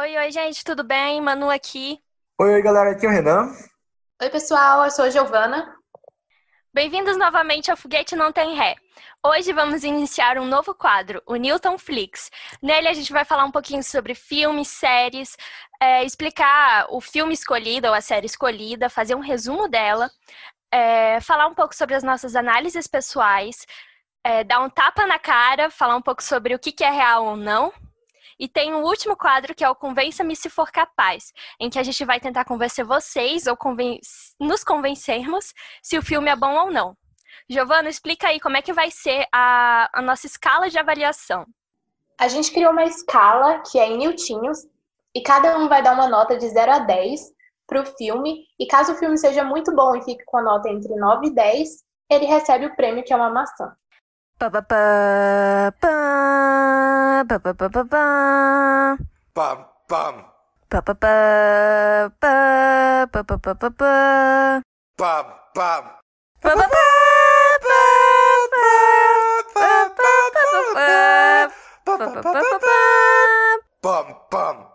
Oi, oi, gente, tudo bem? Manu aqui. Oi, oi, galera, aqui é o Renan. Oi, pessoal, eu sou a Giovana. Bem-vindos novamente ao Foguete Não Tem Ré. Hoje vamos iniciar um novo quadro, o Newton Flix. Nele a gente vai falar um pouquinho sobre filmes, séries, é, explicar o filme escolhido ou a série escolhida, fazer um resumo dela, é, falar um pouco sobre as nossas análises pessoais, é, dar um tapa na cara, falar um pouco sobre o que, que é real ou não, e tem o um último quadro que é o Convença-me se for capaz, em que a gente vai tentar convencer vocês ou conven nos convencermos se o filme é bom ou não. Giovana, explica aí como é que vai ser a, a nossa escala de avaliação. A gente criou uma escala que é em newtinhos e cada um vai dar uma nota de 0 a 10 para o filme. E caso o filme seja muito bom e fique com a nota entre 9 e 10, ele recebe o prêmio que é uma maçã. Pam, pam, pam, pam, pam, pam, pam, pam. Pam, pam. Pam, pam, pam, pam, pam, pam, pam, pam, pam. Pam, pam. Pam, pam, pam, pam, pam, pam, pam, pam, Pam, pam.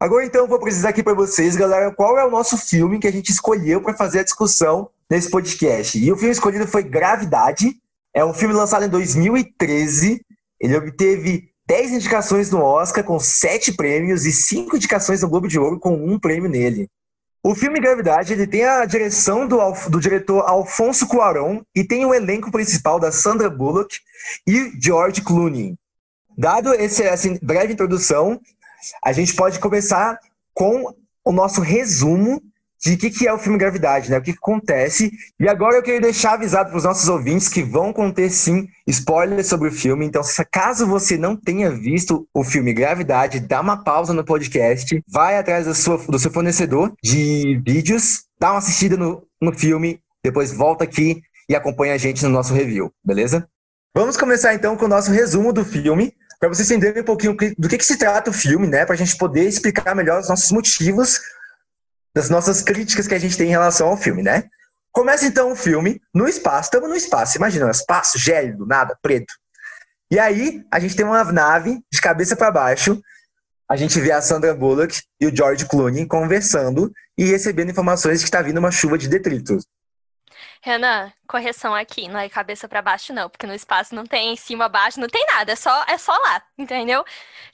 Agora então eu vou precisar aqui para vocês, galera, qual é o nosso filme que a gente escolheu para fazer a discussão nesse podcast. E o filme escolhido foi Gravidade. É um filme lançado em 2013. Ele obteve 10 indicações no Oscar, com 7 prêmios, e 5 indicações no Globo de Ouro, com um prêmio nele. O filme Gravidade ele tem a direção do, do diretor Alfonso Cuarón e tem o elenco principal da Sandra Bullock e George Clooney. Dado esse, essa breve introdução, a gente pode começar com o nosso resumo de que, que é o filme Gravidade, né? O que, que acontece. E agora eu queria deixar avisado para os nossos ouvintes que vão conter sim spoilers sobre o filme. Então, se caso você não tenha visto o filme Gravidade, dá uma pausa no podcast, vai atrás do seu, do seu fornecedor de vídeos, dá uma assistida no, no filme, depois volta aqui e acompanha a gente no nosso review, beleza? Vamos começar então com o nosso resumo do filme, para vocês entenderem um pouquinho do que, que se trata o filme, né? Para a gente poder explicar melhor os nossos motivos das nossas críticas que a gente tem em relação ao filme, né? Começa então o filme no espaço, estamos no espaço, imagina, um espaço gélido, nada, preto. E aí a gente tem uma nave de cabeça para baixo, a gente vê a Sandra Bullock e o George Clooney conversando e recebendo informações de que está vindo uma chuva de detritos. Renan, correção aqui, não é cabeça para baixo não, porque no espaço não tem em cima, baixo, não tem nada, é só é só lá, entendeu?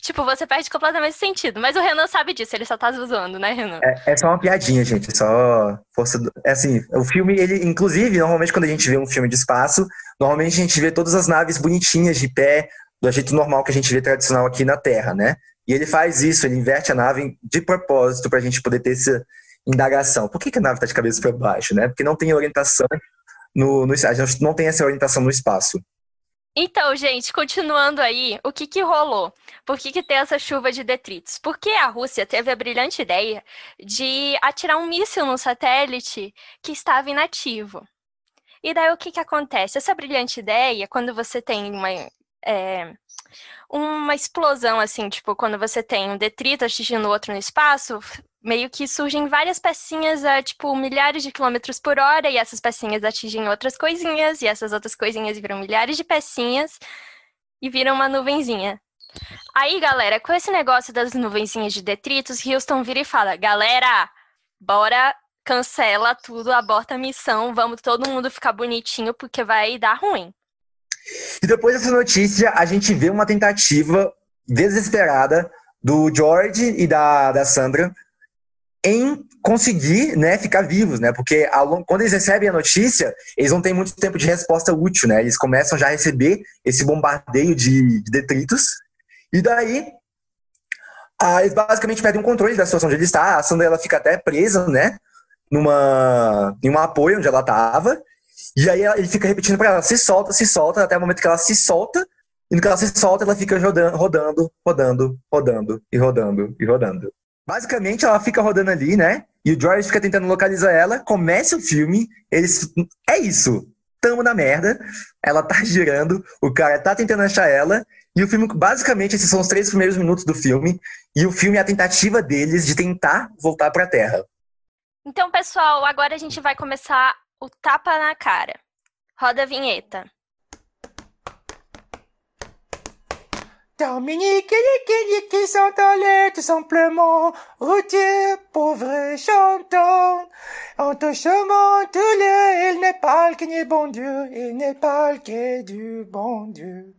Tipo, você perde completamente sentido, mas o Renan sabe disso, ele só tá zoando, né, Renan? É, é só uma piadinha, gente, é só força do... é assim, o filme ele inclusive, normalmente quando a gente vê um filme de espaço, normalmente a gente vê todas as naves bonitinhas de pé, do jeito normal que a gente vê tradicional aqui na Terra, né? E ele faz isso, ele inverte a nave de propósito para a gente poder ter esse indagação. Por que, que a nave está de cabeça para baixo, né? Porque não tem orientação no, no a gente não tem essa orientação no espaço. Então, gente, continuando aí, o que que rolou? Por que que tem essa chuva de detritos? Porque a Rússia teve a brilhante ideia de atirar um míssil no satélite que estava inativo. E daí o que que acontece? Essa brilhante ideia, quando você tem uma é, uma explosão, assim, tipo, quando você tem um detrito atingindo outro no espaço, meio que surgem várias pecinhas a, tipo, milhares de quilômetros por hora, e essas pecinhas atingem outras coisinhas, e essas outras coisinhas viram milhares de pecinhas, e viram uma nuvenzinha. Aí, galera, com esse negócio das nuvenzinhas de detritos, Houston vira e fala, galera, bora, cancela tudo, aborta a missão, vamos todo mundo ficar bonitinho, porque vai dar ruim. E depois dessa notícia, a gente vê uma tentativa desesperada do George e da, da Sandra em conseguir né, ficar vivos, né? Porque ao, quando eles recebem a notícia, eles não têm muito tempo de resposta útil, né? Eles começam já a receber esse bombardeio de, de detritos. E daí, eles basicamente perdem o controle da situação onde ele está. A Sandra ela fica até presa, né? Numa, em um apoio onde ela estava. E aí ele fica repetindo para ela, se solta, se solta, até o momento que ela se solta, e no que ela se solta, ela fica rodando, rodando, rodando, rodando, e rodando, e rodando. Basicamente, ela fica rodando ali, né? E o George fica tentando localizar ela, começa o filme, eles. É isso! Tamo na merda, ela tá girando, o cara tá tentando achar ela, e o filme, basicamente, esses são os três primeiros minutos do filme, e o filme é a tentativa deles de tentar voltar pra Terra. Então, pessoal, agora a gente vai começar o tapa na cara. Roda a vinheta. Dominique sont allés tout simplement routier, pauvre chantant. En te chamant tous les, il n'est pas que ni bon Dieu, il n'est pas que du bon Dieu.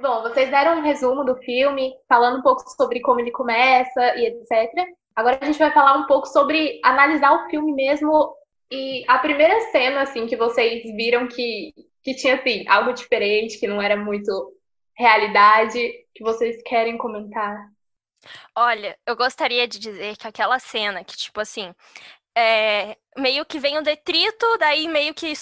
Bom, vocês deram um resumo do filme, falando um pouco sobre como ele começa e etc. Agora a gente vai falar um pouco sobre analisar o filme mesmo e a primeira cena assim que vocês viram que que tinha assim algo diferente, que não era muito realidade, que vocês querem comentar. Olha, eu gostaria de dizer que aquela cena que tipo assim, é, meio que vem um detrito, daí meio que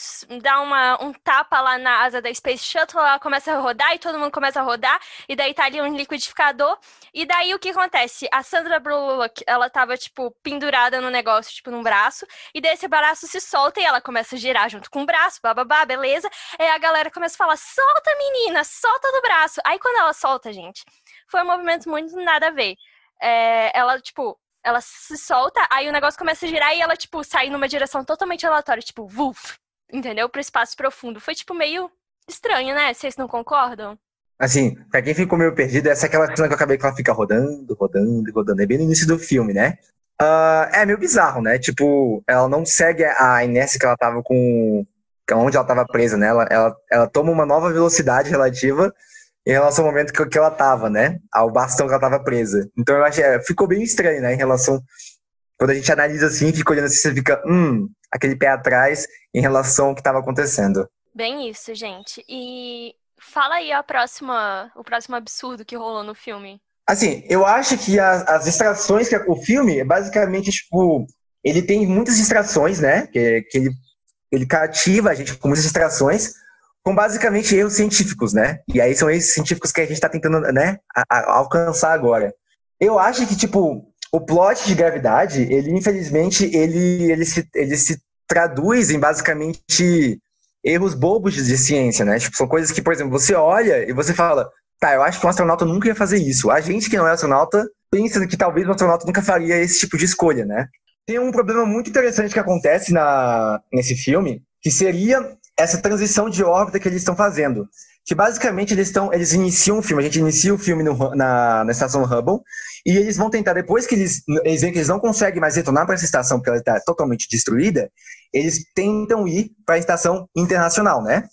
dá uma, um tapa lá na asa da Space Shuttle, ela começa a rodar e todo mundo começa a rodar, e daí tá ali um liquidificador, e daí o que acontece? A Sandra Bullock, ela tava, tipo, pendurada no negócio, tipo, num braço, e daí esse braço se solta e ela começa a girar junto com o braço, bababá, beleza, aí a galera começa a falar, solta menina, solta do braço, aí quando ela solta, gente, foi um movimento muito nada a ver. É, ela, tipo, ela se solta, aí o negócio começa a girar e ela, tipo, sai numa direção totalmente aleatória, tipo, vuf, entendeu? Pro espaço profundo. Foi, tipo, meio estranho, né? Vocês não concordam? Assim, pra quem ficou meio perdido, essa é aquela cena que eu acabei que ela fica rodando, rodando, rodando. É bem no início do filme, né? Uh, é meio bizarro, né? Tipo, ela não segue a inércia que ela tava com. onde ela tava presa, né? Ela, ela, ela toma uma nova velocidade relativa em relação ao momento que, que ela tava, né? Ao bastão que ela tava presa. Então eu achei, é, ficou bem estranho, né? Em relação. Quando a gente analisa assim, fica olhando assim, você fica, hum, aquele pé atrás em relação ao que estava acontecendo. Bem isso, gente. E fala aí a próxima, o próximo absurdo que rolou no filme. Assim, eu acho que as, as distrações que o filme é basicamente tipo, ele tem muitas distrações, né? Que, que ele, ele cativa a gente com muitas distrações, com basicamente erros científicos, né? E aí são esses científicos que a gente está tentando, né, a, a alcançar agora. Eu acho que, tipo, o plot de gravidade, ele, infelizmente, ele, ele, se, ele se traduz em basicamente erros bobos de ciência, né? Tipo, são coisas que, por exemplo, você olha e você fala, tá, eu acho que um astronauta nunca ia fazer isso. A gente que não é astronauta pensa que talvez um astronauta nunca faria esse tipo de escolha, né? Tem um problema muito interessante que acontece na, nesse filme, que seria essa transição de órbita que eles estão fazendo. Que basicamente eles estão, eles iniciam o filme, a gente inicia o filme no, na, na estação Hubble, e eles vão tentar, depois que eles, eles veem que eles não conseguem mais retornar para essa estação porque ela está totalmente destruída, eles tentam ir para a estação internacional, né?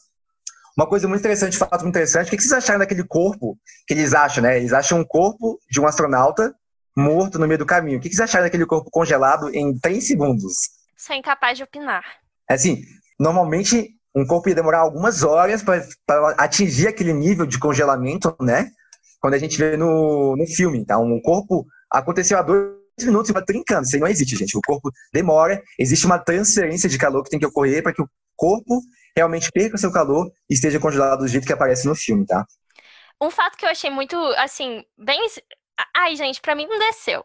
Uma coisa muito interessante, fato muito interessante, o que vocês acharam daquele corpo que eles acham, né? Eles acham um corpo de um astronauta morto no meio do caminho. O que vocês acharam daquele corpo congelado em três segundos? Sou incapaz de opinar. Assim, normalmente um corpo ia demorar algumas horas para atingir aquele nível de congelamento, né? Quando a gente vê no, no filme, tá? Um corpo aconteceu há dois minutos e vai trincando. Isso aí não existe, gente. O corpo demora, existe uma transferência de calor que tem que ocorrer para que o corpo realmente perca seu calor e esteja congelado do jeito que aparece no filme, tá? Um fato que eu achei muito, assim, bem. Ai, gente, para mim não desceu.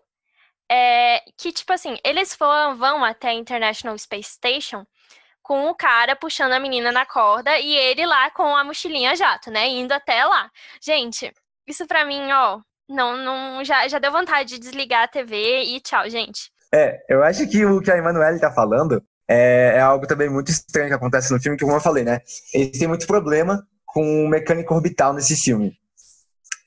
É que, tipo assim, eles vão, vão até a International Space Station com o cara puxando a menina na corda e ele lá com a mochilinha jato, né? Indo até lá. Gente, isso pra mim, ó, não, não, já, já deu vontade de desligar a TV e tchau, gente. É, eu acho que o que a Emanuele tá falando é, é, algo também muito estranho que acontece no filme, que como eu falei, né? Eles têm muito problema com o mecânico orbital nesse filme.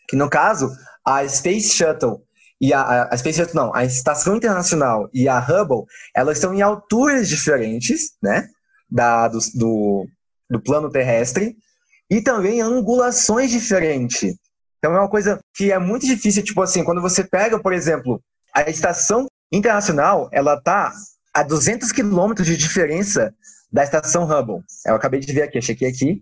Que no caso, a Space Shuttle e a, a Space Shuttle não, a Estação Internacional e a Hubble, elas estão em alturas diferentes, né? Da, do, do, do plano terrestre e também angulações diferentes. Então é uma coisa que é muito difícil, tipo assim, quando você pega, por exemplo, a estação internacional, ela tá a 200 quilômetros de diferença da estação Hubble. Eu acabei de ver aqui, achei que aqui.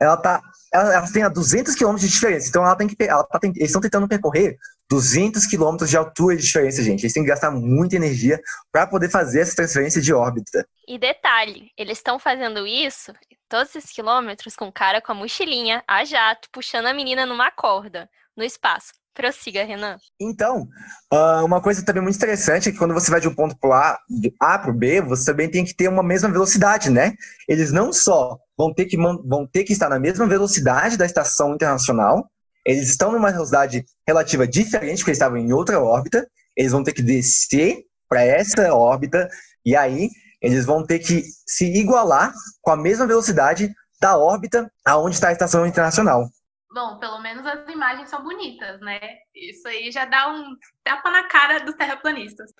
Ela tá, ela, ela tem a 200 quilômetros de diferença. Então ela tem que, ela tá, eles estão tentando percorrer 200 quilômetros de altura de diferença, gente. Eles têm que gastar muita energia para poder fazer essa transferência de órbita. E detalhe, eles estão fazendo isso, todos esses quilômetros, com o cara com a mochilinha, a jato, puxando a menina numa corda, no espaço. Prossiga, Renan. Então, uh, uma coisa também muito interessante é que quando você vai de um ponto para A, de A para o B, você também tem que ter uma mesma velocidade, né? Eles não só vão ter que, vão ter que estar na mesma velocidade da estação internacional, eles estão numa velocidade relativa diferente, porque eles estavam em outra órbita, eles vão ter que descer para essa órbita, e aí eles vão ter que se igualar com a mesma velocidade da órbita aonde está a estação internacional. Bom, pelo menos as imagens são bonitas, né? Isso aí já dá um tapa na cara dos terraplanistas.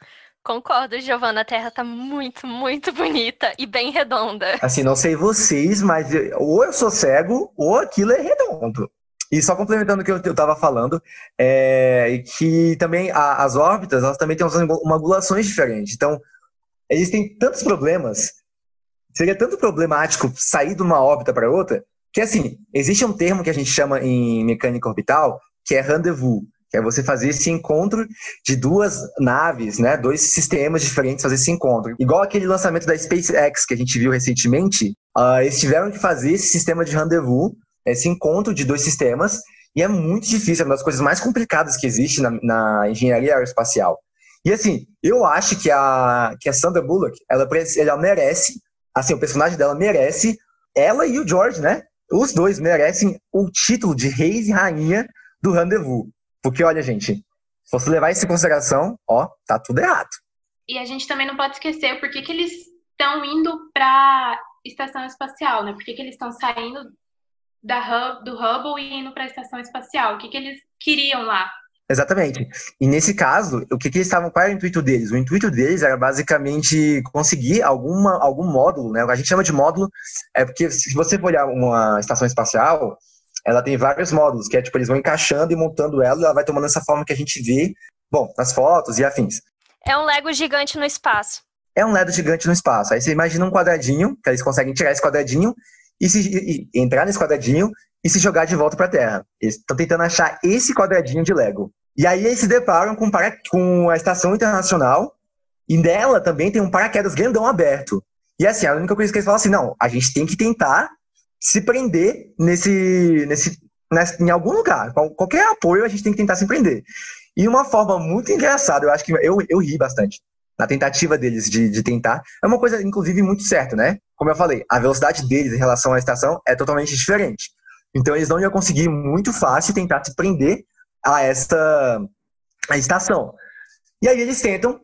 Concordo, Giovana, a Terra tá muito, muito bonita e bem redonda. Assim, não sei vocês, mas ou eu sou cego ou aquilo é redondo. E só complementando o que eu, eu tava falando, é que também a- as órbitas, elas também têm umas angu- uma angulações diferentes. Então, existem tantos problemas, seria tanto problemático sair de uma órbita para outra, que assim, existe um termo que a gente chama em mecânica orbital, que é rendezvous, que é você fazer esse encontro de duas naves, né, dois sistemas diferentes fazer esse encontro. Igual aquele lançamento da SpaceX que a gente viu recentemente, ah, eles tiveram que fazer esse sistema de rendezvous, esse encontro de dois sistemas, e é muito difícil, é uma das coisas mais complicadas que existe na, na engenharia aeroespacial. E assim, eu acho que a, que a Sandra Bullock, ela, ela merece, assim, o personagem dela merece, ela e o George, né? Os dois merecem o título de reis e rainha do rendezvous. Porque, olha, gente, se você levar isso em consideração, ó, tá tudo errado. E a gente também não pode esquecer por que, que eles estão indo para estação espacial, né? Por que, que eles estão saindo da Hub- do Hubble e indo para a estação espacial? O que, que eles queriam lá? Exatamente. E nesse caso, o que, que eles estavam, qual era o intuito deles? O intuito deles era basicamente conseguir alguma, algum módulo, né? O que a gente chama de módulo é porque se você for olhar uma estação espacial, ela tem vários módulos, que é tipo, eles vão encaixando e montando ela e ela vai tomando essa forma que a gente vê, bom, nas fotos e afins. É um Lego gigante no espaço. É um LED gigante no espaço. Aí você imagina um quadradinho, que eles conseguem tirar esse quadradinho e, se, e- entrar nesse quadradinho e se jogar de volta para a Terra. Eles estão tentando achar esse quadradinho de Lego. E aí eles se deparam com, para, com a Estação Internacional e nela também tem um paraquedas grandão aberto. E assim, a única coisa que eles falam assim, não, a gente tem que tentar se prender nesse, nesse, nesse em algum lugar. Qual- qualquer apoio a gente tem que tentar se prender. E uma forma muito engraçada, eu acho que eu, eu ri bastante na tentativa deles de, de tentar. É uma coisa, inclusive, muito certa, né? Como eu falei, a velocidade deles em relação à estação é totalmente diferente. Então, eles não iam conseguir muito fácil tentar se prender a esta a estação. E aí eles tentam,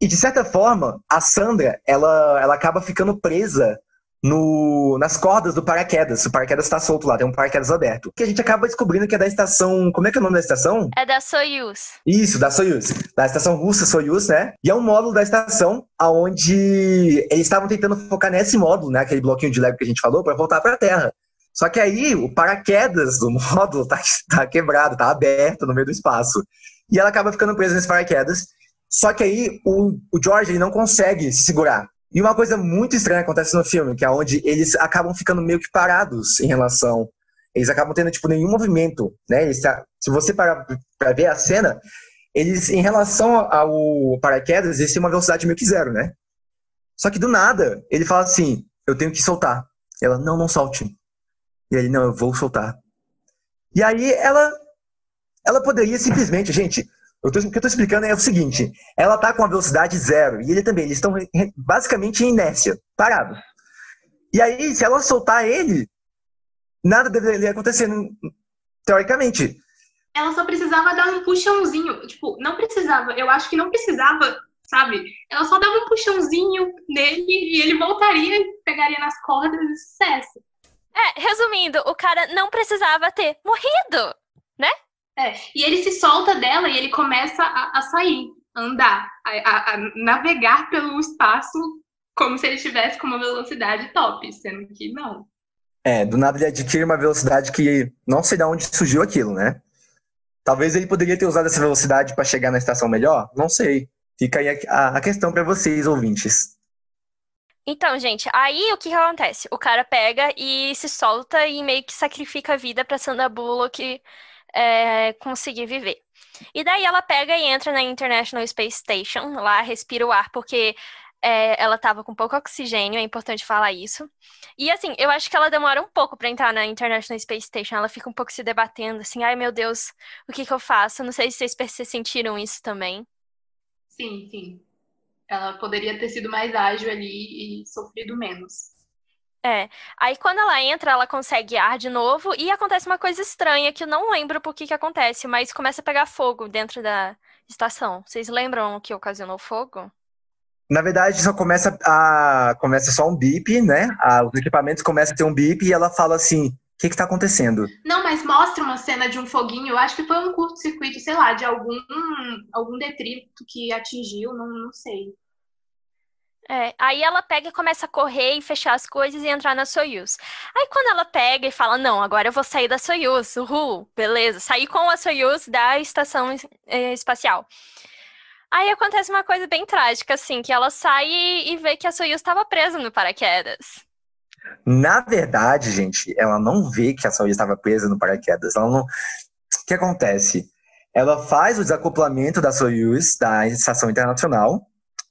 e de certa forma, a Sandra, ela, ela acaba ficando presa no, nas cordas do paraquedas. O paraquedas está solto lá, tem um paraquedas aberto. Que a gente acaba descobrindo que é da estação. Como é que é o nome da estação? É da Soyuz. Isso, da Soyuz. Da estação russa Soyuz, né? E é um módulo da estação onde eles estavam tentando focar nesse módulo, né? Aquele bloquinho de Lego que a gente falou, para voltar para a Terra. Só que aí o paraquedas do módulo tá, tá quebrado, tá aberto no meio do espaço. E ela acaba ficando presa nesse paraquedas. Só que aí o, o George ele não consegue se segurar. E uma coisa muito estranha acontece no filme, que é onde eles acabam ficando meio que parados em relação. Eles acabam tendo, tipo, nenhum movimento, né? Eles, se você parar pra ver a cena, eles, em relação ao paraquedas, eles têm uma velocidade meio que zero, né? Só que do nada, ele fala assim: eu tenho que soltar. Ela, não, não solte. E ele, não, eu vou soltar. E aí ela, ela poderia simplesmente, gente, eu tô, o que eu tô explicando é o seguinte: ela tá com a velocidade zero e ele também, eles estão basicamente em inércia, parado. E aí, se ela soltar ele, nada deveria acontecer, teoricamente. Ela só precisava dar um puxãozinho. Tipo, não precisava. Eu acho que não precisava, sabe? Ela só dava um puxãozinho nele e ele voltaria e pegaria nas cordas e sucesso. É, resumindo, o cara não precisava ter morrido. É, e ele se solta dela e ele começa a, a sair, a andar, a, a- a navegar pelo espaço como se ele estivesse com uma velocidade top, sendo que não. É, do nada ele adquire uma velocidade que não sei de onde surgiu aquilo, né? Talvez ele poderia ter usado essa velocidade para chegar na estação melhor? Não sei. Fica aí a, a- a questão para vocês, ouvintes. Então, gente, aí o que que acontece? O cara pega e se solta e meio que sacrifica a vida pra Sandra Bullock é, conseguir viver. E daí ela pega e entra na International Space Station, lá respira o ar, porque é, ela tava com pouco oxigênio, é importante falar isso. E assim, eu acho que ela demora um pouco pra entrar na International Space Station, ela fica um pouco se debatendo, assim, ai meu Deus, o que que eu faço? Não sei se vocês sentiram isso também. Sim, sim. Ela poderia ter sido mais ágil ali e sofrido menos. É, aí quando ela entra, ela consegue ar de novo e acontece uma coisa estranha que eu não lembro por que que acontece, mas começa a pegar fogo dentro da estação. Vocês lembram o que ocasionou fogo? Na verdade, só começa a começa só um bip, né? Ah, os equipamentos começam a ter um bip e ela fala assim: O que que tá acontecendo? Não, mas mostra uma cena de um foguinho. Eu acho que foi um curto-circuito, sei lá, de algum, algum detrito que atingiu, não, não sei. É, aí ela pega e começa a correr e fechar as coisas e entrar na Soyuz. Aí quando ela pega e fala, não, agora eu vou sair da Soyuz, uhul, beleza, sair com a Soyuz da estação eh, espacial. Aí acontece uma coisa bem trágica, assim, que ela sai e vê que a Soyuz estava presa no paraquedas. Na verdade, gente, ela não vê que a Soyuz estava presa no paraquedas. Ela não... O que acontece? Ela faz o desacoplamento da Soyuz da estação internacional,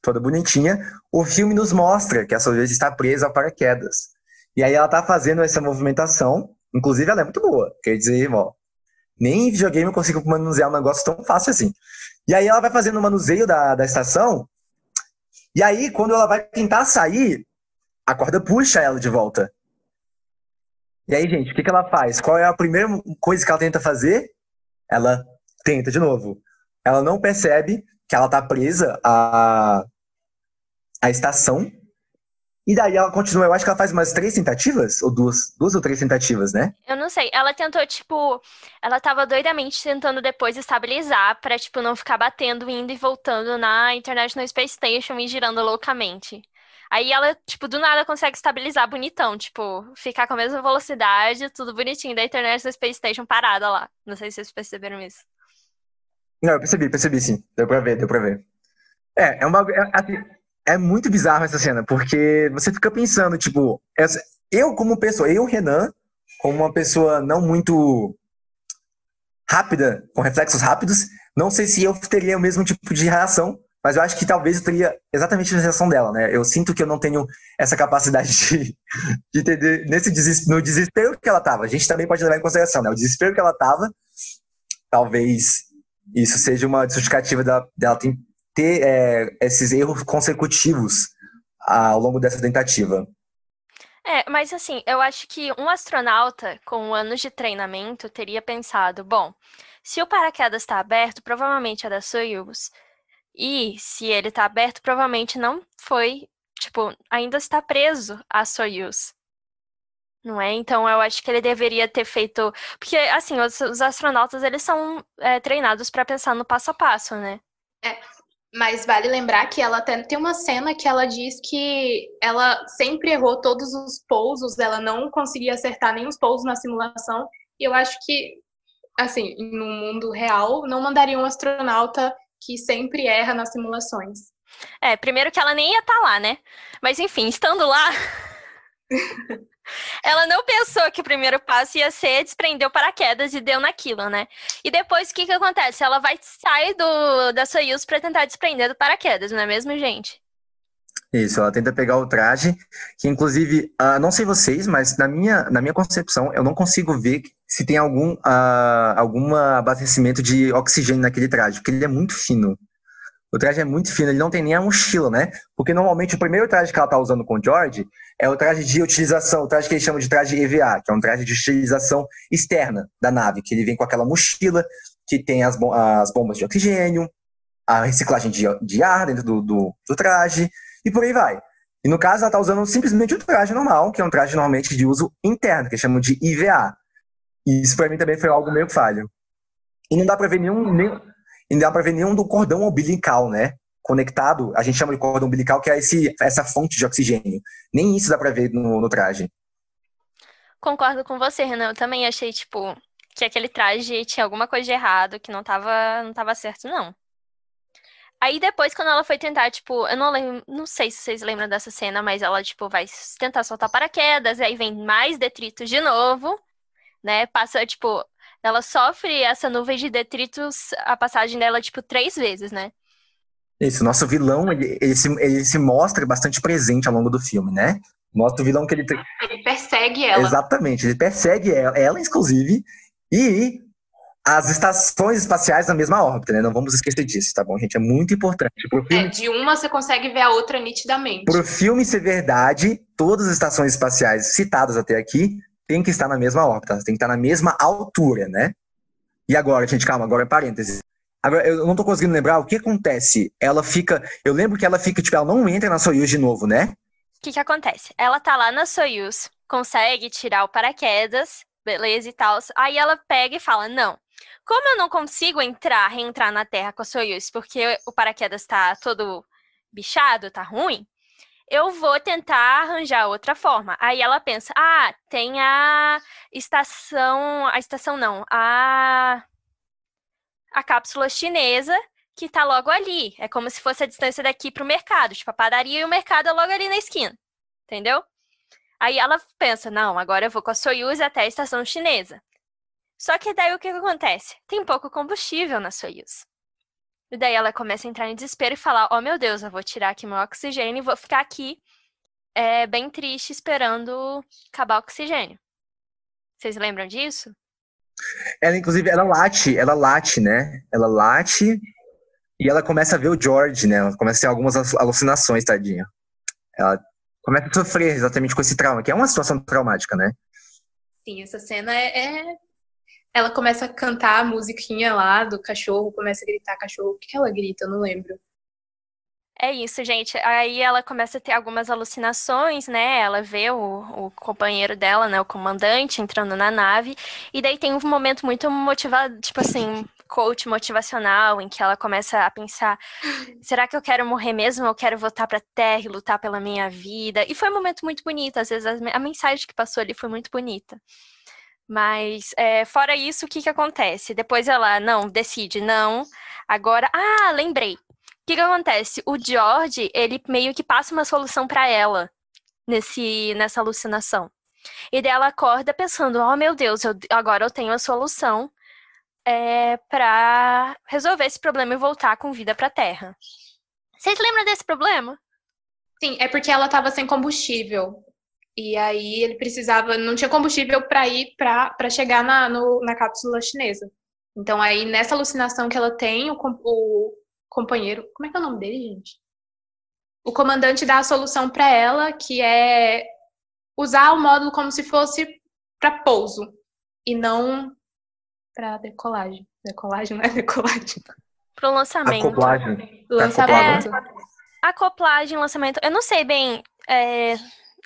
toda bonitinha. O filme nos mostra que a Soyuz está presa ao paraquedas. E aí ela tá fazendo essa movimentação. Inclusive, ela é muito boa. Quer dizer, ó, nem em videogame eu consigo manusear um negócio tão fácil assim. E aí ela vai fazendo o manuseio da, da estação. E aí, quando ela vai tentar sair, a corda puxa ela de volta. E aí, gente, o que, que ela faz? Qual é a primeira coisa que ela tenta fazer? Ela tenta de novo. Ela não percebe que ela tá presa à, à estação. E daí ela continua, eu acho que ela faz umas três tentativas, ou duas, duas ou três tentativas, né? Eu não sei. Ela tentou, tipo, ela tava doidamente tentando depois estabilizar pra, tipo, não ficar batendo, indo e voltando na International Space Station e girando loucamente. Aí ela, tipo, do nada consegue estabilizar bonitão, tipo, ficar com a mesma velocidade, tudo bonitinho, da International Space Station parada lá. Não sei se vocês perceberam isso. Não, eu percebi, percebi sim. Deu pra ver, deu pra ver. É, é, uma, é, assim, é muito bizarro essa cena, porque você fica pensando, tipo, essa- eu como pessoa, eu, Renan, como uma pessoa não muito rápida, com reflexos rápidos, não sei se eu teria o mesmo tipo de reação, mas eu acho que talvez eu teria exatamente a reação dela, né? Eu sinto que eu não tenho essa capacidade de, de entender nesse no desespero que ela tava. A gente também pode levar em consideração, né? O desespero que ela tava, talvez isso seja uma justificativa dela tem- ter é, esses erros consecutivos ao longo dessa tentativa. É, mas assim, eu acho que um astronauta com anos de treinamento teria pensado, bom, se o paraquedas está aberto, provavelmente é da Soyuz. E se ele está aberto, provavelmente não foi, tipo, ainda está preso à Soyuz. Não é? Então eu acho que ele deveria ter feito, porque assim, os, os astronautas eles são é, treinados para pensar no passo a passo, né? Mas vale lembrar que ela até tem uma cena que ela diz que ela sempre errou todos os pousos, ela não conseguia acertar nem os pousos na simulação. E eu acho que, assim, no mundo real, não mandaria um astronauta que sempre erra nas simulações. É, primeiro que ela nem ia estar lá, né? Mas enfim, estando lá, ela não pensou que o primeiro passo ia ser desprender o paraquedas e deu naquilo, né? E depois o que que acontece? Ela vai sair do, da Soyuz para tentar desprender do paraquedas, não é mesmo, gente? Isso, ela tenta pegar o traje, que inclusive, ah, não sei vocês, mas na minha, na minha concepção, eu não consigo ver se tem algum, ah, algum abastecimento de oxigênio naquele traje, porque ele é muito fino. O traje é muito fino, ele não tem nem a mochila, né? Porque normalmente o primeiro traje que ela tá usando com o George é o traje de utilização, o traje que eles chamam de traje EVA, que é um traje de utilização externa da nave, que ele vem com aquela mochila, que tem as, bom- as bombas de oxigênio, a reciclagem de, de ar dentro do, do, do traje, e por aí vai. E no caso, ela está usando simplesmente um traje normal, que é um traje normalmente de uso interno, que chamam de IVA. E isso para mim também foi algo meio falho. E não dá para ver nenhum, nenhum, e não dá para ver nenhum do cordão umbilical, né? Conectado, a gente chama de cordão umbilical, que é esse, essa fonte de oxigênio. Nem isso dá para ver no, no traje. Concordo com você, Renan. Eu também achei, tipo, que aquele traje tinha alguma coisa de errado, que não tava, não tava certo, não. Aí depois, quando ela foi tentar, tipo, eu não lembro, não sei se vocês lembram dessa cena, mas ela, tipo, vai tentar soltar paraquedas, aí vem mais detritos de novo, né? Passa, tipo, ela sofre essa nuvem de detritos, a passagem dela, tipo, três vezes, né? Isso, o nosso vilão, ele, ele, se, ele se mostra bastante presente ao longo do filme, né? Mostra o vilão que ele. Ele persegue ela. Exatamente, ele persegue ela, ela, inclusive, e as estações espaciais na mesma órbita, né? Não vamos esquecer disso, tá bom, gente? É muito importante. Pro É, filme, de uma você consegue ver a outra nitidamente. pro filme ser verdade, todas as estações espaciais citadas até aqui têm que estar na mesma órbita, têm que estar na mesma altura, né? E agora, gente, calma, agora é parênteses. Agora, eu não tô conseguindo lembrar o que acontece. Ela fica. Eu lembro que ela fica, tipo, ela não entra na Soyuz de novo, né? O que que acontece? Ela tá lá na Soyuz, consegue tirar o paraquedas beleza e tal. Aí ela pega e fala: Não, como eu não consigo entrar, reentrar na Terra com a Soyuz, porque o paraquedas tá todo bichado, tá ruim, eu vou tentar arranjar outra forma. Aí ela pensa: Ah, tem a estação. A estação não, a. A cápsula chinesa que tá logo ali. É como se fosse a distância daqui pro mercado. Tipo, a padaria e o mercado é logo ali na esquina. Entendeu? Aí ela pensa, não, agora eu vou com a Soyuz até a estação chinesa. Só que daí o que, que acontece? Tem pouco combustível na Soyuz. E daí ela começa a entrar em desespero e falar, oh meu Deus, eu vou tirar aqui meu oxigênio e vou ficar aqui é, bem triste esperando acabar o oxigênio. Vocês lembram disso? Ela, inclusive, ela late, ela late, né? Ela late e ela começa a ver o George, né? Ela começa a ter algumas alucinações, tadinha. Ela começa a sofrer exatamente com esse trauma, que é uma situação traumática, né? Sim, essa cena é, é... Ela começa a cantar a musiquinha lá do cachorro, começa a gritar cachorro. O que ela grita? Eu não lembro. É isso, gente. Aí ela começa a ter algumas alucinações, né? Ela vê o, o companheiro dela, né? O comandante entrando na nave. E daí tem um momento muito motivado, tipo assim, coach motivacional, em que ela começa a pensar: será que eu quero morrer mesmo? Eu quero voltar pra Terra e lutar pela minha vida. E foi um momento muito bonito. Às vezes a, mensagem que passou ali foi muito bonita. Mas, é, fora isso, o que que acontece? Depois ela, não, decide, não. Agora, ah, lembrei que, que acontece? O George, ele meio que passa uma solução para ela nesse, nessa alucinação. E ela acorda pensando: oh meu Deus, eu, agora eu tenho a solução é, para resolver esse problema e voltar com vida para a Terra. Vocês lembram desse problema? Sim, é porque ela estava sem combustível. E aí ele precisava, não tinha combustível para ir para chegar na, no, na cápsula chinesa. Então aí nessa alucinação que ela tem, o, o, companheiro. Como é que é o nome dele, gente? O comandante dá a solução para ela, que é usar o módulo como se fosse para pouso e não para decolagem. Decolagem não é decolagem. Pro lançamento. Acoplagem. Lançamento. É, acoplagem, lançamento. Eu não sei bem é,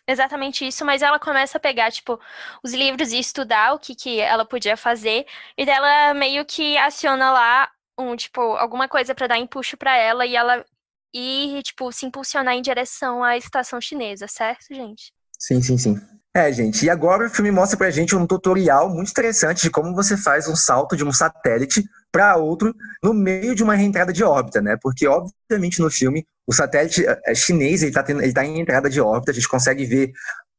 exatamente isso, mas ela começa a pegar, tipo, os livros e estudar o que, que ela podia fazer. E dela meio que aciona lá um, tipo, alguma coisa para dar empuxo para ela e ela ir, tipo, se impulsionar em direção à estação chinesa, certo, gente? Sim, sim, sim. É, gente, e agora o filme mostra pra gente um tutorial muito interessante de como você faz um salto de um satélite para outro no meio de uma reentrada de órbita, né? Porque, obviamente, no filme, o satélite é, chinês, ele tá, tendo, ele tá em entrada de órbita, a gente consegue ver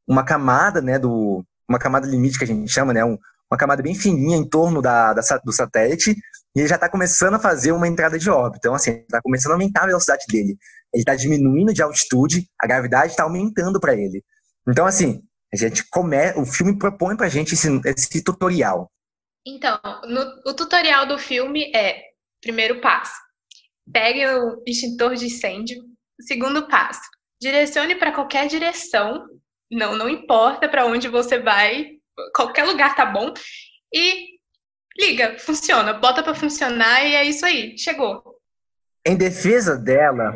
uma camada, né, do, uma camada limite que a gente chama, né, um, uma camada bem fininha em torno da, da do satélite, e ele já está começando a fazer uma entrada de órbita. Então, assim, está começando a aumentar a velocidade dele. Ele está diminuindo de altitude, a gravidade está aumentando para ele. Então, assim, a gente come... o filme propõe para a gente esse, esse tutorial. Então, no, o tutorial do filme é: primeiro passo, pegue o extintor de incêndio. Segundo passo, direcione para qualquer direção. Não, não importa para onde você vai, qualquer lugar tá bom. E liga, funciona, bota para funcionar e é isso aí, chegou. Em defesa dela,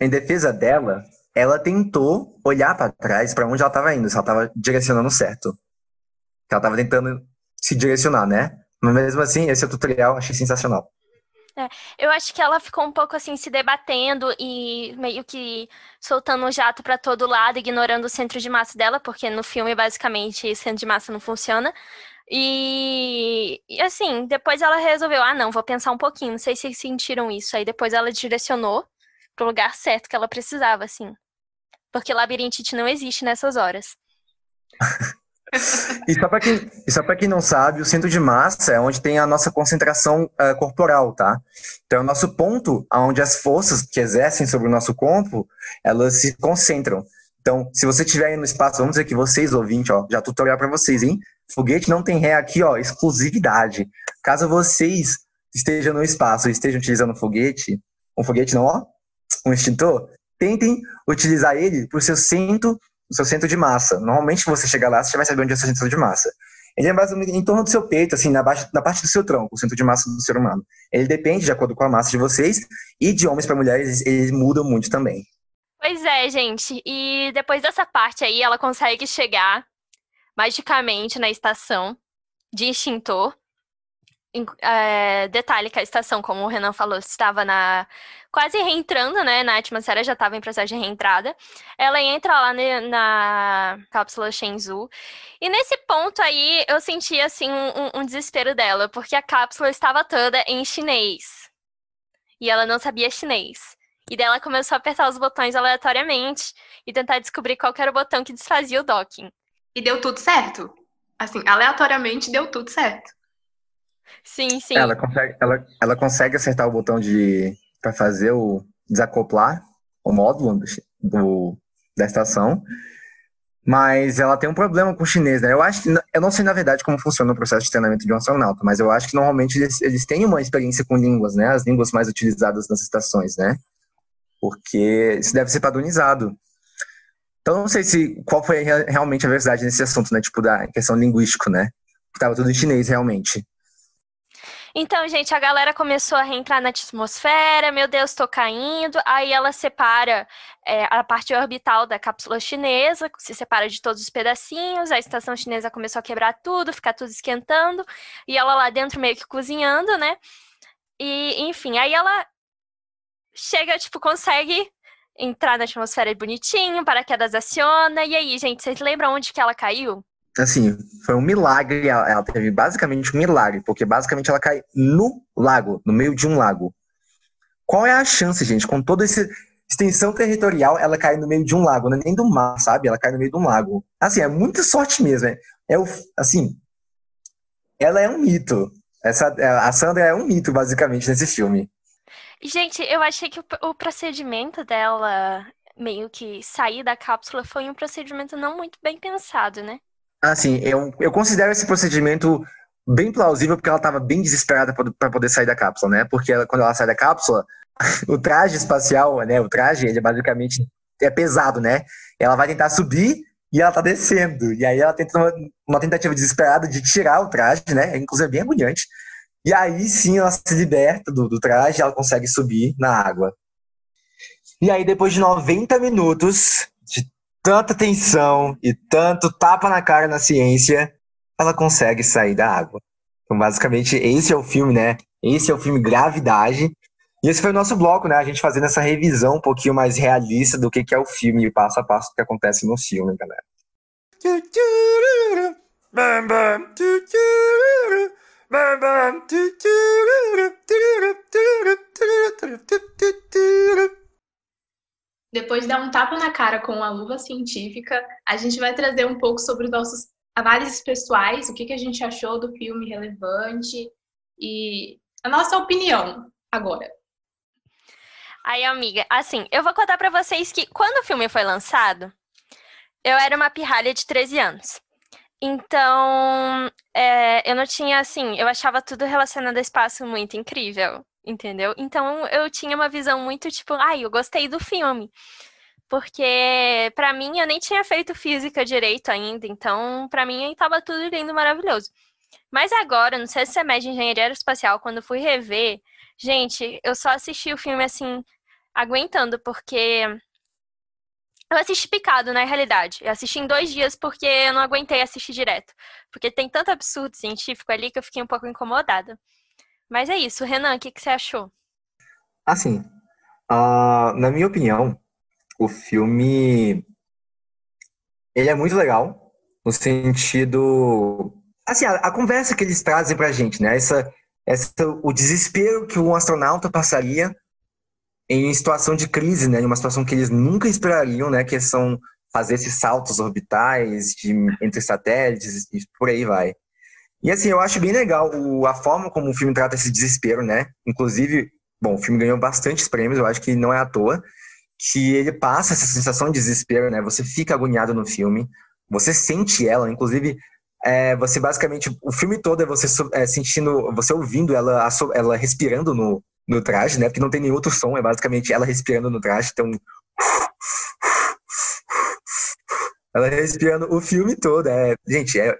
em defesa dela, ela tentou olhar para trás para onde ela estava indo, se ela estava direcionando certo. Ela estava tentando se direcionar, né? Mas mesmo assim, esse tutorial achei sensacional. É, eu acho que ela ficou um pouco assim se debatendo e meio que soltando o jato para todo lado, ignorando o centro de massa dela, porque no filme basicamente o centro de massa não funciona. E, e, assim, depois ela resolveu, ah, não, vou pensar um pouquinho, não sei se vocês sentiram isso. Aí depois ela direcionou pro lugar certo que ela precisava, assim. Porque labirintite não existe nessas horas. e só para quem, quem não sabe, o centro de massa é onde tem a nossa concentração uh, corporal, tá? Então é o nosso ponto onde as forças que exercem sobre o nosso corpo, elas se concentram. Então, se você estiver aí no espaço, vamos dizer que vocês, ouvintes, ó, já tutorial para vocês, hein? Foguete não tem ré aqui, ó, exclusividade. Caso vocês estejam no espaço, estejam utilizando um foguete, um foguete não, ó, um extintor, tentem utilizar ele para o seu centro, o seu centro de massa. Normalmente, você chegar lá, você já vai saber onde é o seu centro de massa. Ele é mais em torno do seu peito, assim, na, baixa, na parte do seu tronco, o centro de massa do ser humano. Ele depende de acordo com a massa de vocês, e de homens para mulheres, eles mudam muito também. Pois é, gente. E depois dessa parte aí, ela consegue chegar magicamente na estação. de extintor. É, detalhe que a estação, como o Renan falou, estava na quase reentrando, né, na atmosfera, já estava em processo de reentrada. Ela entra lá ne, na cápsula Shenzhou. E nesse ponto aí, eu senti, assim, um, um desespero dela, porque a cápsula estava toda em chinês. E ela não sabia chinês. E daí ela começou a apertar os botões aleatoriamente e tentar descobrir qual era o botão que desfazia o docking. E deu tudo certo. Assim, aleatoriamente deu tudo certo. Sim, sim. Ela consegue, ela, ela consegue acertar o botão de para fazer o desacoplar o módulo do, da estação, mas ela tem um problema com o chinês, né? Eu acho que eu não sei na verdade como funciona o processo de treinamento de um astronauta, mas eu acho que normalmente eles, eles têm uma experiência com línguas, né? As línguas mais utilizadas nas estações, né? Porque isso deve ser padronizado. Então não sei se qual foi realmente a verdade nesse assunto, né? Tipo da questão linguística, né? Tava tudo em chinês realmente. Então, gente, a galera começou a reentrar na atmosfera, meu Deus, tô caindo. Aí ela separa é, a parte orbital da cápsula chinesa, se separa de todos os pedacinhos. A estação chinesa começou a quebrar tudo, ficar tudo esquentando. E ela lá dentro meio que cozinhando, né? E, enfim, aí ela chega, tipo, consegue entrar na atmosfera bonitinho, paraquedas aciona. E aí, gente, vocês lembram onde que ela caiu? Assim, foi um milagre. Ela teve basicamente um milagre, porque basicamente ela cai no lago, no meio de um lago. Qual é a chance, gente, com toda essa extensão territorial, ela cai no meio de um lago, não é nem do mar, sabe? Ela cai no meio de um lago. Assim, é muita sorte mesmo. É, é o, assim, ela é um mito. Essa, a Sandra é um mito, basicamente, nesse filme. Gente, eu achei que o, o procedimento dela meio que sair da cápsula foi um procedimento não muito bem pensado, né? Assim, eu, eu considero esse procedimento bem plausível porque ela estava bem desesperada para poder sair da cápsula, né? Porque ela, quando ela sai da cápsula, o traje espacial, né? O traje, ele é basicamente é pesado, né? Ela vai tentar subir e ela tá descendo. E aí ela tenta uma, uma tentativa desesperada de tirar o traje, né? Inclusive é bem agoniante. E aí sim ela se liberta do, do traje ela consegue subir na água. E aí, depois de 90 minutos tanta tensão e tanto tapa na cara na ciência, ela consegue sair da água. Então, basicamente, esse é o filme, né? Esse é o filme Gravidade. E esse foi o nosso bloco, né? A gente fazendo essa revisão um pouquinho mais realista do que, que é o filme, passo a passo que acontece no filme, galera. Depois de dar um tapa na cara com a luva científica, a gente vai trazer um pouco sobre os nossos análises pessoais, o que, que a gente achou do filme relevante e a nossa opinião agora. Aí, amiga, assim, eu vou contar para vocês que quando o filme foi lançado, eu era uma pirralha de 13 anos. Então, é, eu não tinha, assim, eu achava tudo relacionado ao espaço muito incrível entendeu? Então eu tinha uma visão muito tipo, ai, eu gostei do filme. Porque para mim eu nem tinha feito física direito ainda, então para mim estava tudo lindo, maravilhoso. Mas agora, no sexto semestre de engenharia aeroespacial, quando fui rever, gente, eu só assisti o filme assim, aguentando, porque eu assisti picado, na realidade. Eu assisti em dois dias porque eu não aguentei assistir direto. Porque tem tanto absurdo científico ali que eu fiquei um pouco incomodada. Mas é isso. Renan, o que, que você achou? Assim, uh, na minha opinião, o filme ele é muito legal no sentido assim a, a, conversa que eles trazem pra gente né essa, essa o desespero que um astronauta passaria em situação de crise né em uma situação que eles nunca esperariam né que são fazer esses saltos orbitais de, entre satélites e por aí vai e assim, eu acho bem legal o, a forma como o filme trata esse desespero, né? Inclusive, bom, o filme ganhou bastantes prêmios, eu acho que não é à toa, que ele passa essa sensação de desespero, né? Você fica agoniado no filme, você sente ela, inclusive, é, você basicamente, o filme todo é você é, sentindo, você ouvindo ela, ela respirando no, no traje, né? Porque não tem nenhum outro som, é basicamente ela respirando no traje, então. Ela respirando o filme todo, é, gente, é,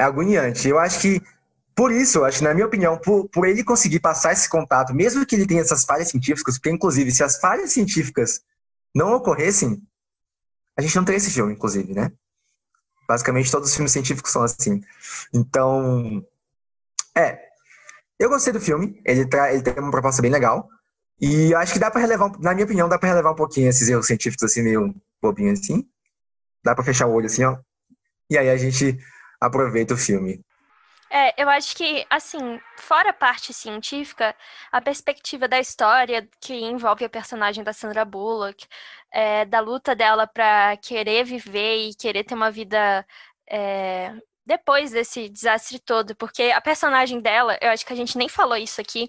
é agoniante. Eu acho que, por isso, acho, na minha opinião, por, por ele conseguir passar esse contato, mesmo que ele tenha essas falhas científicas, porque, inclusive, se as falhas científicas não ocorressem, a gente não teria esse filme, inclusive, né? Basicamente, todos os filmes científicos são assim. Então, é. Eu gostei do filme. Ele, tra ele tem uma proposta bem legal. E acho que dá para relevar, na minha opinião, dá para relevar um pouquinho esses erros científicos assim, meio bobinho assim. Dá para fechar o olho assim, ó. E aí a gente aproveita o filme. É, eu acho que, assim, fora a parte científica, a perspectiva da história que envolve a personagem da Sandra Bullock, é, da luta dela para querer viver e querer ter uma vida é, depois desse desastre todo, porque a personagem dela, eu acho que a gente nem falou isso aqui,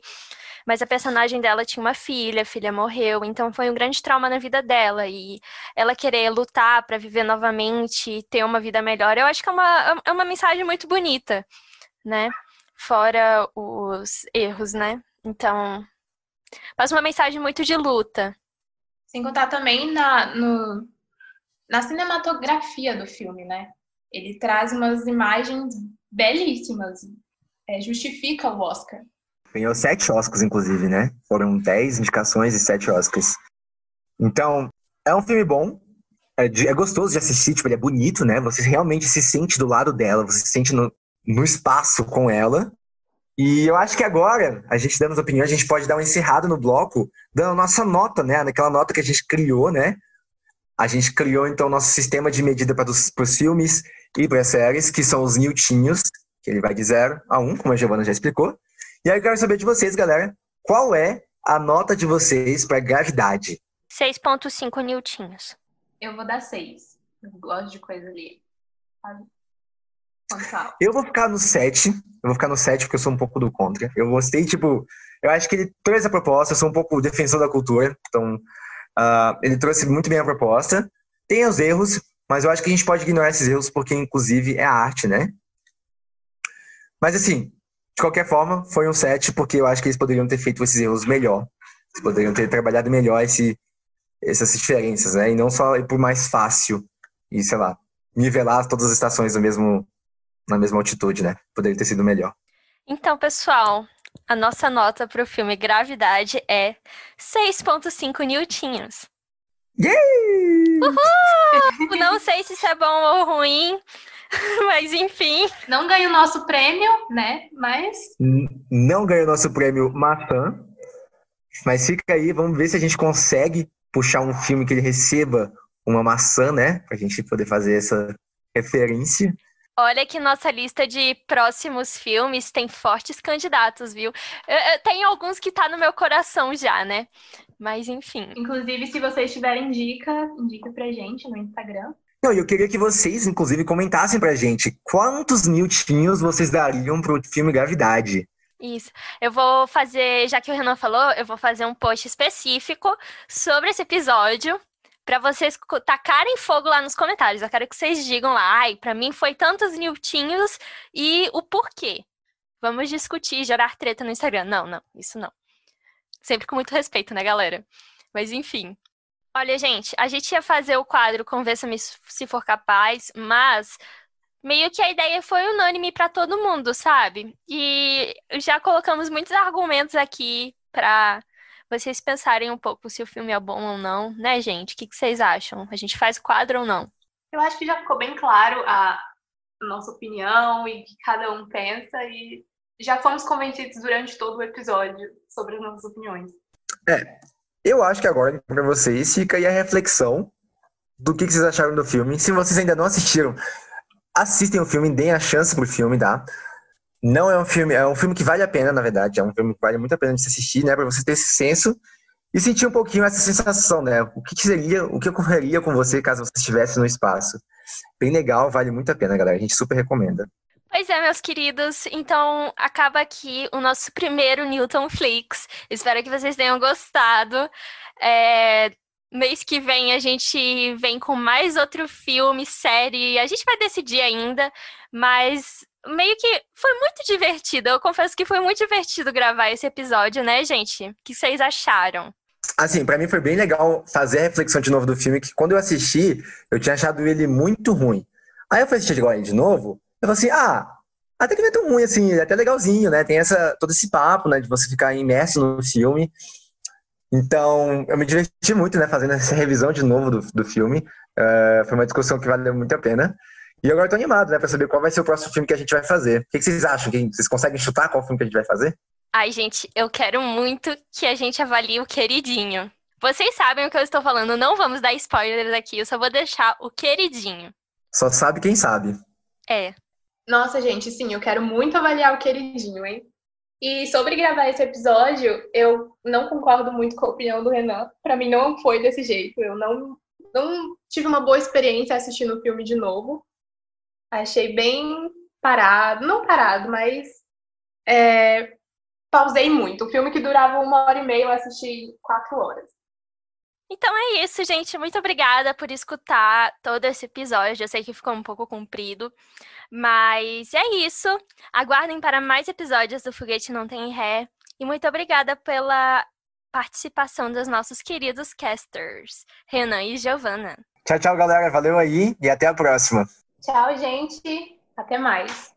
mas a personagem dela tinha uma filha, a filha morreu, então foi um grande trauma na vida dela e ela querer lutar para viver novamente, ter uma vida melhor, eu acho que é uma, é uma mensagem muito bonita né? Fora os erros, né? Então, faz uma mensagem muito de luta. Sem contar também na, no, na cinematografia do filme, né? Ele traz umas imagens belíssimas. É, justifica o Oscar. Ganhou sete Oscars, inclusive, né? Foram dez indicações e sete Oscars. Então, é um filme bom. É, é, gostoso de assistir, tipo, ele é bonito, né? Você realmente se sente do lado dela, você se sente no, no espaço com ela. E eu acho que agora, a gente dando as opiniões, a gente pode dar um encerrado no bloco, dando a nossa nota, né? Naquela nota que a gente criou, né? A gente criou, então, nosso sistema de medida para os filmes e para as séries, que são os newtinhos, que ele vai de 0 a 1, um, como a Giovana já explicou. E aí eu quero saber de vocês, galera, qual é a nota de vocês para gravidade? 6.5 newtinhos. Eu vou dar 6. Eu gosto de coisa ali. Sabe? Eu vou ficar no 7. Eu vou ficar no 7 porque eu sou um pouco do contra. Eu gostei, tipo, eu acho que ele trouxe a proposta, eu sou um pouco defensor da cultura, então uh, ele trouxe muito bem a proposta. Tem os erros, mas eu acho que a gente pode ignorar esses erros porque, inclusive, é a arte, né? Mas, assim, de qualquer forma, foi um 7 porque eu acho que eles poderiam ter feito esses erros melhor. Eles poderiam ter trabalhado melhor esse, essas diferenças, né? E não só ir por mais fácil e, sei lá, nivelar todas as estações do mesmo na mesma altitude, né? Poderia ter sido melhor. Então, pessoal, a nossa nota para o filme Gravidade é 6.5 newtinhos. Uhul! Não sei se isso é bom ou ruim, mas enfim. Não ganha o nosso prêmio, né? Mas. Não ganha o nosso prêmio maçã. Mas fica aí, vamos ver se a gente consegue puxar um filme que ele receba uma maçã, né? Pra gente poder fazer essa referência. Olha que nossa lista de próximos filmes tem fortes candidatos, viu? Tem alguns que tá no meu coração já, né? Mas enfim. Inclusive, se vocês tiverem dica, indica pra gente no Instagram. Não, eu queria que vocês, inclusive, comentassem pra gente quantos newtinhos vocês dariam pro filme Gravidade. Isso. Eu vou fazer, já que o Renan falou, eu vou fazer um post específico sobre esse episódio para vocês tacarem fogo lá nos comentários. Eu quero que vocês digam lá, ai, para mim foi tantos newtinhos e o porquê. Vamos discutir, gerar treta no Instagram. Não, não, isso não. Sempre com muito respeito, né, galera? Mas enfim. Olha, gente, a gente ia fazer o quadro Convença-me se for capaz, mas meio que a ideia foi unânime para todo mundo, sabe? E já colocamos muitos argumentos aqui para vocês pensarem um pouco se o filme é bom ou não, né, gente? O que, vocês acham? A gente faz quadro ou não? Eu acho que já ficou bem claro a nossa opinião e o que cada um pensa e já fomos convencidos durante todo o episódio sobre as nossas opiniões. É, eu acho que agora para vocês fica aí a reflexão do que, vocês acharam do filme. Se vocês ainda não assistiram, assistem o filme, deem a chance pro filme, tá? Não é um filme, é um filme que vale a pena, na verdade. É um filme que vale muito a pena de se assistir, né? Pra você ter esse senso e sentir um pouquinho essa sensação, né? O que, seria, o que ocorreria com você caso você estivesse no espaço. Bem legal, vale muito a pena, galera. A gente super recomenda. Pois é, meus queridos. Então, acaba aqui o nosso primeiro Newton Flix. Espero que vocês tenham gostado. É, mês que vem a gente vem com mais outro filme, série. A gente vai decidir ainda, mas meio que foi muito divertido. Eu confesso que foi muito divertido gravar esse episódio, né, gente? O que vocês acharam? Assim, para mim foi bem legal fazer a reflexão de novo do filme, que quando eu assisti, eu tinha achado ele muito ruim. Aí eu fui assistir agora de novo, eu falei assim, ah, até que não é tão ruim assim, é até legalzinho, né? Tem essa, todo esse papo, né, de você ficar imerso no filme. Então, eu me diverti muito, né, fazendo essa revisão de novo do, do filme. Uh, foi uma discussão que valeu muito a pena. E agora eu tô animado, né, pra saber qual vai ser o próximo filme que a gente vai fazer. O que vocês acham? Vocês conseguem chutar qual filme que a gente vai fazer? Ai, gente, eu quero muito que a gente avalie o queridinho. Vocês sabem o que eu estou falando, não vamos dar spoilers aqui, eu só vou deixar o queridinho. Só sabe quem sabe. É. Nossa, gente, sim, eu quero muito avaliar o queridinho, hein? E sobre gravar esse episódio, eu não concordo muito com a opinião do Renan. Para mim não foi desse jeito. Eu não, não tive uma boa experiência assistindo o filme de novo. Achei bem parado, não parado, mas é, pausei muito. O filme que durava uma hora e meia, eu assisti quatro horas. Então é isso, gente. Muito obrigada por escutar todo esse episódio. Eu sei que ficou um pouco comprido, mas é isso. Aguardem para mais episódios do Foguete Não Tem Ré. E muito obrigada pela participação dos nossos queridos casters, Renan e Giovana. Tchau, tchau, galera. Valeu aí e até a próxima. Tchau, gente. Até mais.